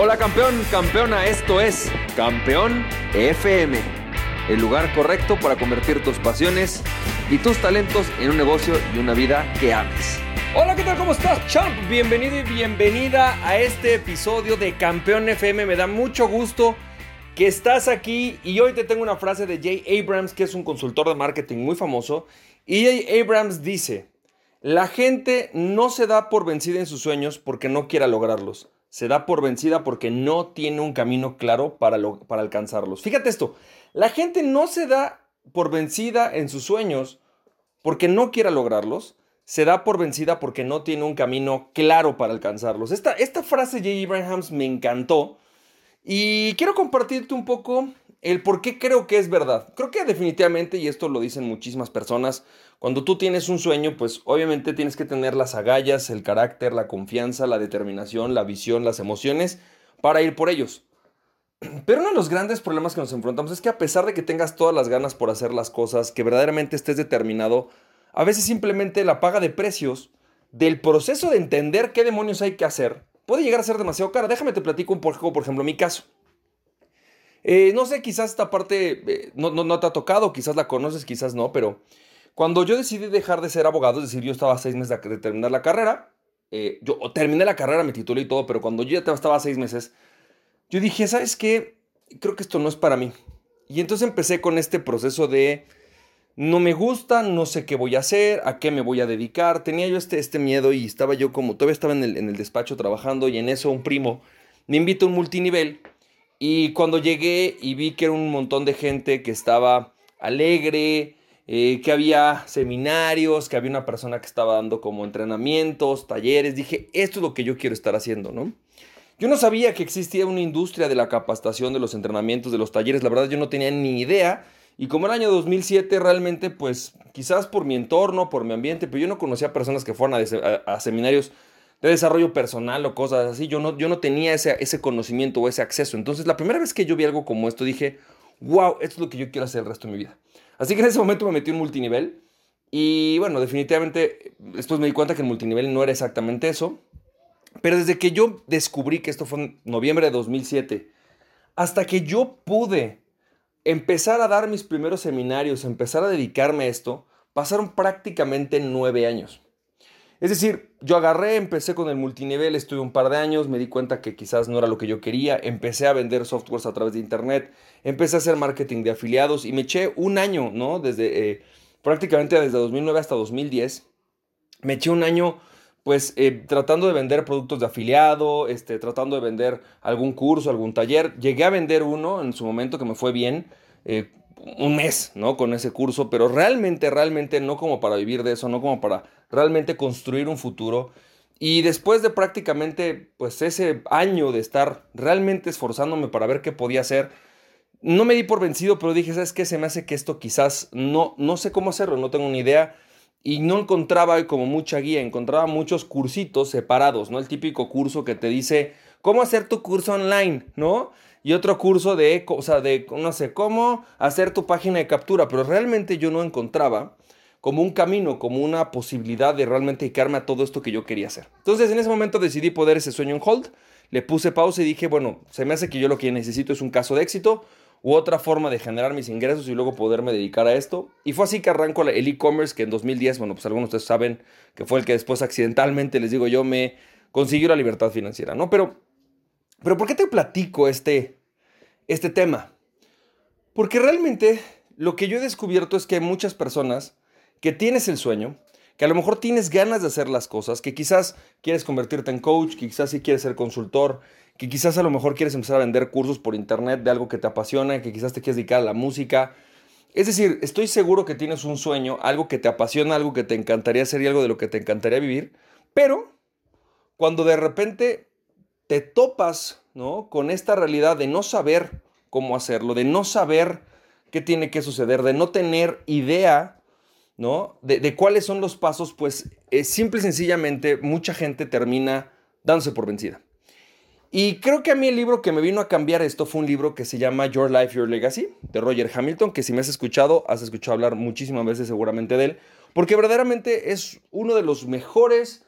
Hola campeón, campeona, esto es Campeón FM, el lugar correcto para convertir tus pasiones y tus talentos en un negocio y una vida que ames. Hola, ¿qué tal? ¿Cómo estás, champ? Bienvenido y bienvenida a este episodio de Campeón FM. Me da mucho gusto que estás aquí y hoy te tengo una frase de Jay Abrams, que es un consultor de marketing muy famoso. Y Jay Abrams dice, la gente no se da por vencida en sus sueños porque no quiera lograrlos se da por vencida porque no tiene un camino claro para, para alcanzarlos. Fíjate esto, la gente no se da por vencida en sus sueños porque no quiera lograrlos, se da por vencida porque no tiene un camino claro para alcanzarlos. Esta, esta frase de J. Abrahams me encantó y quiero compartirte un poco el por qué creo que es verdad. Creo que definitivamente, y esto lo dicen muchísimas personas, cuando tú tienes un sueño, pues obviamente tienes que tener las agallas, el carácter, la confianza, la determinación, la visión, las emociones para ir por ellos. Pero uno de los grandes problemas que nos enfrentamos es que a pesar de que tengas todas las ganas por hacer las cosas, que verdaderamente estés determinado, a veces simplemente la paga de precios del proceso de entender qué demonios hay que hacer puede llegar a ser demasiado cara. Déjame te platico un poco, por ejemplo, mi caso. Eh, no sé, quizás esta parte eh, no, no, te ha tocado, quizás la conoces, quizás no, pero cuando yo decidí dejar de ser abogado, es decir, yo estaba seis meses de, terminar la carrera, eh, yo terminé la carrera, me titulé y todo, pero cuando yo ya estaba seis meses, yo dije, ¿sabes qué? Creo que esto no es para mí. Y entonces empecé con este proceso de no me gusta, no sé qué voy a hacer, a qué me voy a dedicar. Tenía yo este, este miedo y estaba yo como, todavía estaba en el, en el despacho trabajando y en eso un primo me invita a un multinivel y cuando llegué y vi que era un montón de gente que estaba alegre, eh, que había seminarios, que había una persona que estaba dando como entrenamientos, talleres, dije, esto es lo que yo quiero estar haciendo, ¿no? Yo no sabía que existía una industria de la capacitación, de los entrenamientos, de los talleres, la verdad yo no tenía ni idea. Y como el año 2007 realmente, pues quizás por mi entorno, por mi ambiente, pero yo no conocía personas que fueran a seminarios de desarrollo personal o cosas así. Yo no, yo no tenía ese, ese conocimiento o ese acceso. Entonces, la primera vez que yo vi algo como esto, dije, wow, esto es lo que yo quiero hacer el resto de mi vida. Así que en ese momento me metí en multinivel. Y bueno, definitivamente después me di cuenta que el multinivel no era exactamente eso. Pero desde que yo descubrí que esto fue en noviembre de 2007, hasta que yo pude empezar a dar mis primeros seminarios, empezar a dedicarme a esto, pasaron prácticamente nueve años. Es decir, yo agarré, empecé con el multinivel, estuve un par de años, me di cuenta que quizás no era lo que yo quería, empecé a vender softwares a través de internet, empecé a hacer marketing de afiliados y me eché un año, ¿no? Desde eh, prácticamente desde 2009 hasta 2010, me eché un año pues eh, tratando de vender productos de afiliado, este, tratando de vender algún curso, algún taller. Llegué a vender uno en su momento que me fue bien, eh, un mes, ¿no? Con ese curso, pero realmente, realmente no como para vivir de eso, no como para realmente construir un futuro. Y después de prácticamente, pues ese año de estar realmente esforzándome para ver qué podía hacer, no me di por vencido, pero dije, ¿sabes qué? Se me hace que esto quizás no, no sé cómo hacerlo, no tengo ni idea. Y no encontraba como mucha guía, encontraba muchos cursitos separados, ¿no? El típico curso que te dice cómo hacer tu curso online, ¿no? Y otro curso de, o sea, de, no sé, cómo hacer tu página de captura, pero realmente yo no encontraba como un camino, como una posibilidad de realmente dedicarme a todo esto que yo quería hacer. Entonces en ese momento decidí poner ese sueño en hold, le puse pausa y dije, bueno, se me hace que yo lo que necesito es un caso de éxito u otra forma de generar mis ingresos y luego poderme dedicar a esto. Y fue así que arranco el e-commerce que en 2010, bueno, pues algunos de ustedes saben que fue el que después accidentalmente, les digo yo, me consiguió la libertad financiera, ¿no? Pero pero ¿por qué te platico este, este tema? Porque realmente lo que yo he descubierto es que hay muchas personas que tienes el sueño, que a lo mejor tienes ganas de hacer las cosas, que quizás quieres convertirte en coach, quizás sí quieres ser consultor, que quizás a lo mejor quieres empezar a vender cursos por internet de algo que te apasiona, que quizás te quieres dedicar a la música. Es decir, estoy seguro que tienes un sueño, algo que te apasiona, algo que te encantaría hacer y algo de lo que te encantaría vivir, pero cuando de repente te topas ¿no? con esta realidad de no saber cómo hacerlo, de no saber qué tiene que suceder, de no tener idea ¿no? de, cuáles son los pasos, pues eh, simple y sencillamente mucha gente termina dándose por vencida. Y creo que a mí el libro que me vino a cambiar esto fue un libro que se llama Your Life, Your Legacy, de Roger Hamilton, que si me has escuchado, has escuchado hablar muchísimas veces seguramente de él, porque verdaderamente es uno de los mejores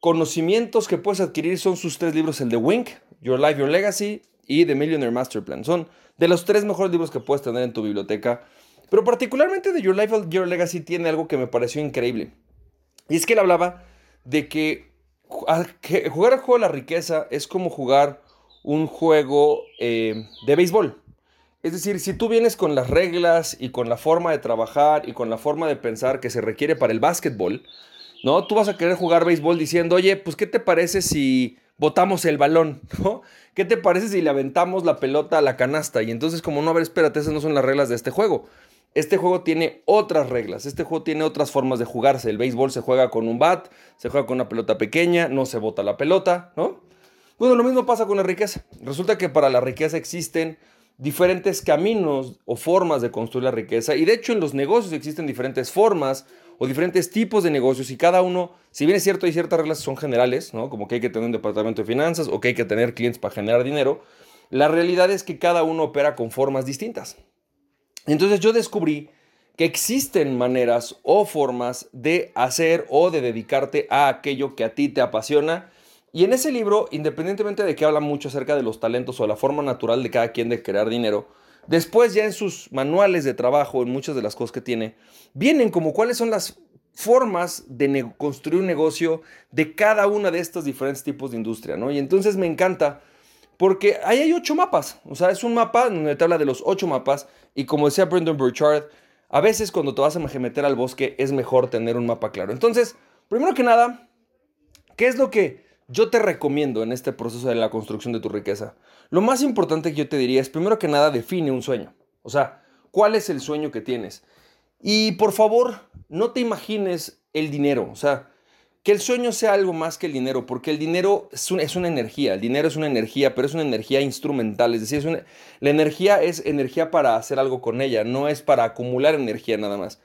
conocimientos que puedes adquirir son sus tres libros, el de Wink, Your Life, Your Legacy y The Millionaire Master Plan. Son de los tres mejores libros que puedes tener en tu biblioteca. Pero particularmente de Your Life, Your Legacy tiene algo que me pareció increíble. Y es que él hablaba de que, jugar el juego de la riqueza es como jugar un juego eh, de béisbol. Es decir, si tú vienes con las reglas y con la forma de trabajar y con la forma de pensar que se requiere para el básquetbol, ¿no? Tú vas a querer jugar béisbol diciendo, oye, pues ¿qué te parece si botamos el balón? ¿Qué te parece si le aventamos la pelota a la canasta? Y entonces como, no, a ver, espérate, esas no son las reglas de este juego. Este juego tiene otras reglas, este juego tiene otras formas de jugarse. El béisbol se juega con un bat, se juega con una pelota pequeña, no se bota la pelota, ¿no? Bueno, lo mismo pasa con la riqueza. Resulta que para la riqueza existen diferentes caminos o formas de construir la riqueza y de hecho en los negocios existen diferentes formas o diferentes tipos de negocios y cada uno, si bien es cierto, hay ciertas reglas que son generales, ¿no? Como que hay que tener un departamento de finanzas o que hay que tener clientes para generar dinero, la realidad es que cada uno opera con formas distintas. Entonces yo descubrí que existen maneras o formas de hacer o de dedicarte a aquello que a ti te apasiona. Y en ese libro, independientemente de que habla mucho acerca de los talentos o la forma natural de cada quien de crear dinero, después ya en sus manuales de trabajo, en muchas de las cosas que tiene, vienen como cuáles son las formas de construir un negocio de cada una de estos diferentes tipos de industria, ¿no? Y entonces me encanta porque ahí hay ocho mapas. O sea, es un mapa donde te habla de los ocho mapas. Y como decía Brendan Burchard, a veces cuando te vas a meter al bosque es mejor tener un mapa claro. Entonces, primero que nada, ¿qué es lo que yo te recomiendo en este proceso de la construcción de tu riqueza? Lo más importante que yo te diría es, primero que nada, define un sueño. O sea, ¿cuál es el sueño que tienes? Y por favor, no te imagines el dinero. O sea, que el sueño sea algo más que el dinero, porque el dinero es una, es una energía, el dinero es una energía, pero es una energía instrumental, es decir, la energía es energía para hacer algo con ella, no es para acumular energía nada más.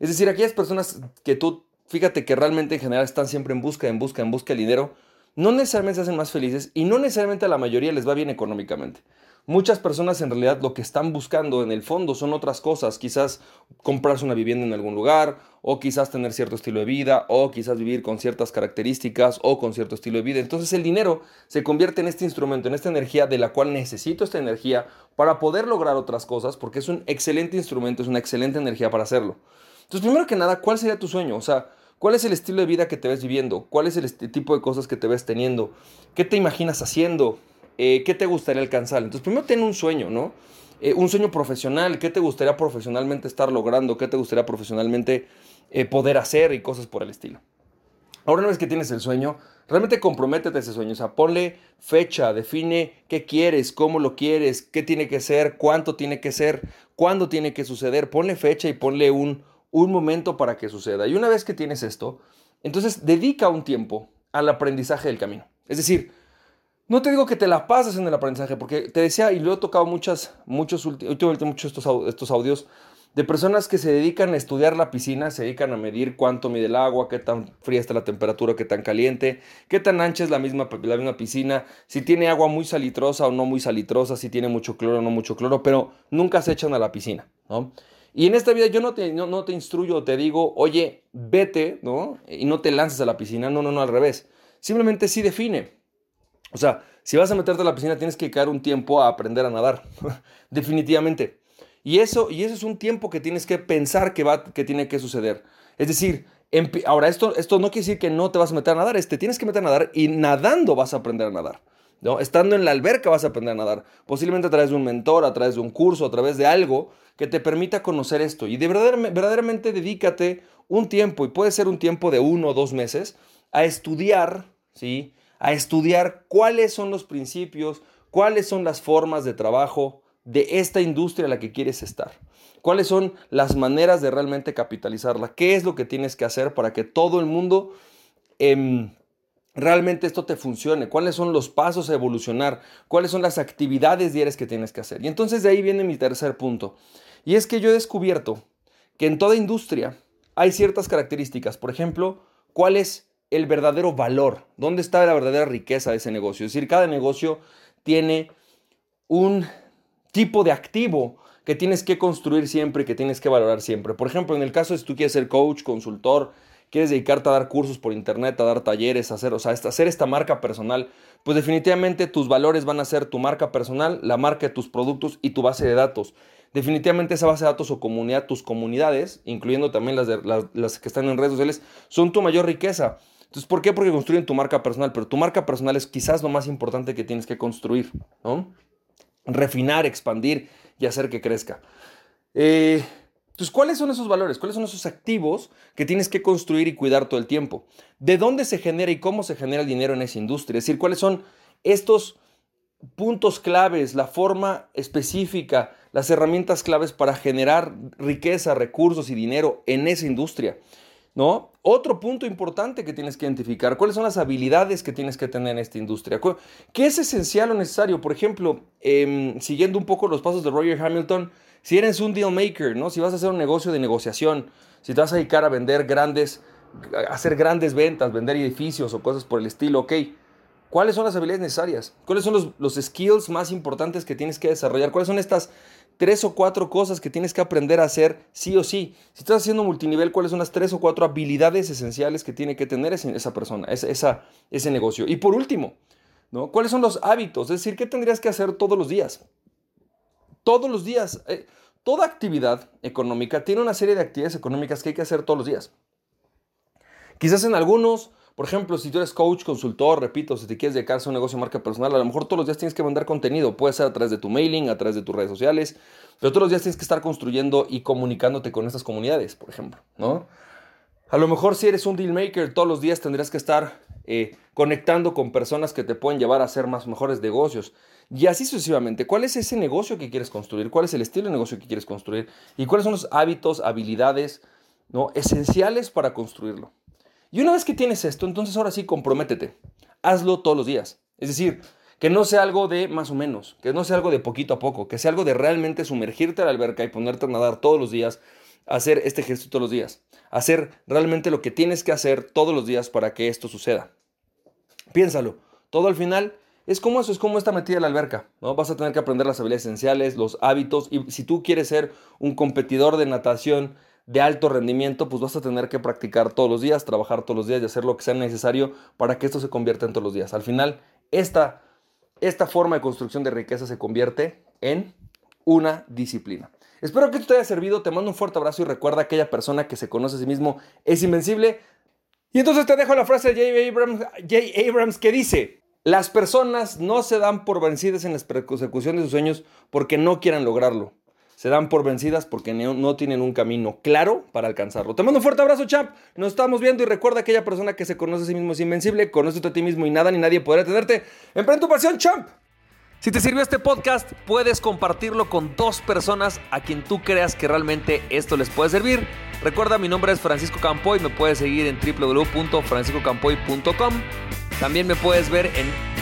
Es decir, aquellas personas que tú, fíjate que realmente en general están siempre en busca, en busca, en busca del dinero, no necesariamente se hacen más felices y no necesariamente a la mayoría les va bien económicamente. Muchas personas en realidad lo que están buscando en el fondo son otras cosas, quizás comprarse una vivienda en algún lugar, o quizás tener cierto estilo de vida, o quizás vivir con ciertas características o con cierto estilo de vida. Entonces el dinero se convierte en este instrumento, en esta energía de la cual necesito esta energía para poder lograr otras cosas, porque es un excelente instrumento, es una excelente energía para hacerlo. Entonces, primero que nada, ¿cuál sería tu sueño? O sea, ¿Cuál es el estilo de vida que te ves viviendo? ¿Cuál es el tipo de cosas que te ves teniendo? ¿Qué te imaginas haciendo? Eh, ¿qué te gustaría alcanzar? Entonces, primero ten un sueño, ¿no? Eh, un sueño profesional, ¿qué te gustaría profesionalmente estar logrando? ¿Qué te gustaría profesionalmente eh, poder hacer y cosas por el estilo? Ahora una vez que tienes el sueño, realmente comprométete a ese sueño, o sea, ponle fecha, define qué quieres, cómo lo quieres, qué tiene que ser, cuánto tiene que ser, cuándo tiene que suceder, ponle fecha y ponle un, un momento para que suceda. Y una vez que tienes esto, entonces dedica un tiempo al aprendizaje del camino. Es decir, no te digo que te la pases en el aprendizaje, porque te decía, y lo he tocado muchas, muchos, últimamente muchos estos, estos audios, de personas que se dedican a estudiar la piscina, se dedican a medir cuánto mide el agua, qué tan fría está la temperatura, qué tan caliente, qué tan ancha es la misma, la misma piscina, si tiene agua muy salitrosa o no muy salitrosa, si tiene mucho cloro o no mucho cloro, pero nunca se echan a la piscina, ¿no? Y en esta vida yo no te, no, no te instruyo, te digo, oye, vete, ¿no? Y no te lances a la piscina, no, no, no, al revés. Simplemente sí define. O sea, si vas a meterte a la piscina tienes que dedicar un tiempo a aprender a nadar, definitivamente. Y eso, y eso es un tiempo que tienes que pensar que, va, que tiene que suceder. Es decir, ahora esto, esto no quiere decir que no te vas a meter a nadar, te tienes que meter a nadar y nadando vas a aprender a nadar. ¿No? Estando en la alberca vas a aprender a nadar, posiblemente a través de un mentor, a través de un curso, a través de algo que te permita conocer esto. Y de verdaderamente, verdaderamente dedícate un tiempo, y puede ser un tiempo de uno o dos meses, a estudiar, ¿sí? a estudiar cuáles son los principios, cuáles son las formas de trabajo de esta industria a la que quieres estar. ¿Cuáles son las maneras de realmente capitalizarla? ¿Qué es lo que tienes que hacer para que todo el mundo em, realmente esto te funcione? ¿Cuáles son los pasos a evolucionar? ¿Cuáles son las actividades diarias que tienes que hacer? Y entonces de ahí viene mi tercer punto. Y es que yo he descubierto que en toda industria hay ciertas características. Por ejemplo, ¿cuál es el verdadero valor, dónde está la verdadera riqueza de ese negocio. Es decir, cada negocio tiene un tipo de activo que tienes que construir siempre, que tienes que valorar siempre. Por ejemplo, en el caso de si tú quieres ser coach, consultor, quieres dedicarte a dar cursos por internet, a dar talleres, a hacer, o sea, hacer esta marca personal, pues definitivamente tus valores van a ser tu marca personal, la marca de tus productos y tu base de datos. Definitivamente esa base de datos o comunidad, tus comunidades, incluyendo también las, que están en redes sociales, son tu mayor riqueza. Entonces, ¿por qué? Porque construyen tu marca personal, pero tu marca personal es quizás lo más importante que tienes que construir, ¿no? Refinar, expandir y hacer que crezca. Eh, entonces, ¿cuáles son esos valores? ¿Cuáles son esos activos que tienes que construir y cuidar todo el tiempo? ¿De dónde se genera y cómo se genera el dinero en esa industria? Es decir, ¿cuáles son estos puntos claves, la forma específica, las herramientas claves para generar riqueza, recursos y dinero en esa industria. ¿No? Otro punto importante que tienes que identificar, ¿cuáles son las habilidades que tienes que tener en esta industria? ¿Qué es esencial o necesario? Por ejemplo, em, siguiendo un poco los pasos de Roger Hamilton, si eres un deal maker, ¿no? Si vas a hacer un negocio de negociación, si te vas a dedicar a vender grandes, hacer grandes ventas, vender edificios o cosas por el estilo, ok. ¿Cuáles son las habilidades necesarias? ¿Cuáles son los, los skills más importantes que tienes que desarrollar? ¿Cuáles son estas tres o cuatro cosas que tienes que aprender a hacer sí o sí. Si estás haciendo multinivel, ¿cuáles son las tres o cuatro habilidades esenciales que tiene que tener esa persona, ese negocio? Y por último, ¿no? ¿cuáles son los hábitos? Es decir, ¿qué tendrías que hacer todos los días? Todos los días. Eh, toda actividad económica tiene una serie de actividades económicas que hay que hacer todos los días. Quizás en algunos por ejemplo, si tú eres coach, consultor, repito, si te quieres dedicar a un negocio de marca personal, a lo mejor todos los días tienes que mandar contenido. Puede ser a través de tu mailing, a través de tus redes sociales, pero todos los días tienes que estar construyendo y comunicándote con estas comunidades, por ejemplo, ¿no? A lo mejor si eres un deal maker, todos los días tendrías que estar eh, conectando con personas que te pueden llevar a hacer más mejores negocios. Y así sucesivamente. ¿Cuál es ese negocio que quieres construir? ¿Cuál es el estilo de negocio que quieres construir? ¿Y cuáles son los hábitos, habilidades ¿no? esenciales para construirlo? Y una vez que tienes esto, entonces ahora sí comprométete. Hazlo todos los días. Es decir, que no sea algo de más o menos, que no sea algo de poquito a poco, que sea algo de realmente sumergirte a la alberca y ponerte a nadar todos los días, hacer este ejercicio todos los días, hacer realmente lo que tienes que hacer todos los días para que esto suceda. Piénsalo, todo al final es como eso, es como esta metida en la alberca, ¿no? Vas a tener que aprender las habilidades esenciales, los hábitos y si tú quieres ser un competidor de natación de alto rendimiento, pues vas a tener que practicar todos los días, trabajar todos los días y hacer lo que sea necesario para que esto se convierta en todos los días. Al final, esta, esta forma de construcción de riqueza se convierte en una disciplina. Espero que esto te haya servido, te mando un fuerte abrazo y recuerda aquella persona que se conoce a sí mismo es invencible. Y entonces te dejo la frase de J. Abrams, J. Abrams que dice, las personas no se dan por vencidas en la persecución de sus sueños porque no quieran lograrlo se dan por vencidas porque no, tienen un camino claro para alcanzarlo. Te mando un fuerte abrazo, champ. Nos estamos viendo y recuerda aquella persona que se conoce a sí mismo es invencible, conoce a ti mismo y nada ni nadie podrá tenerte. Emprende tu pasión, champ. Si te sirvió este podcast, puedes compartirlo con dos personas a quien tú creas que realmente esto les puede servir. Recuerda, mi nombre es Francisco Campoy, me puedes seguir en www.franciscocampoy.com. También me puedes ver en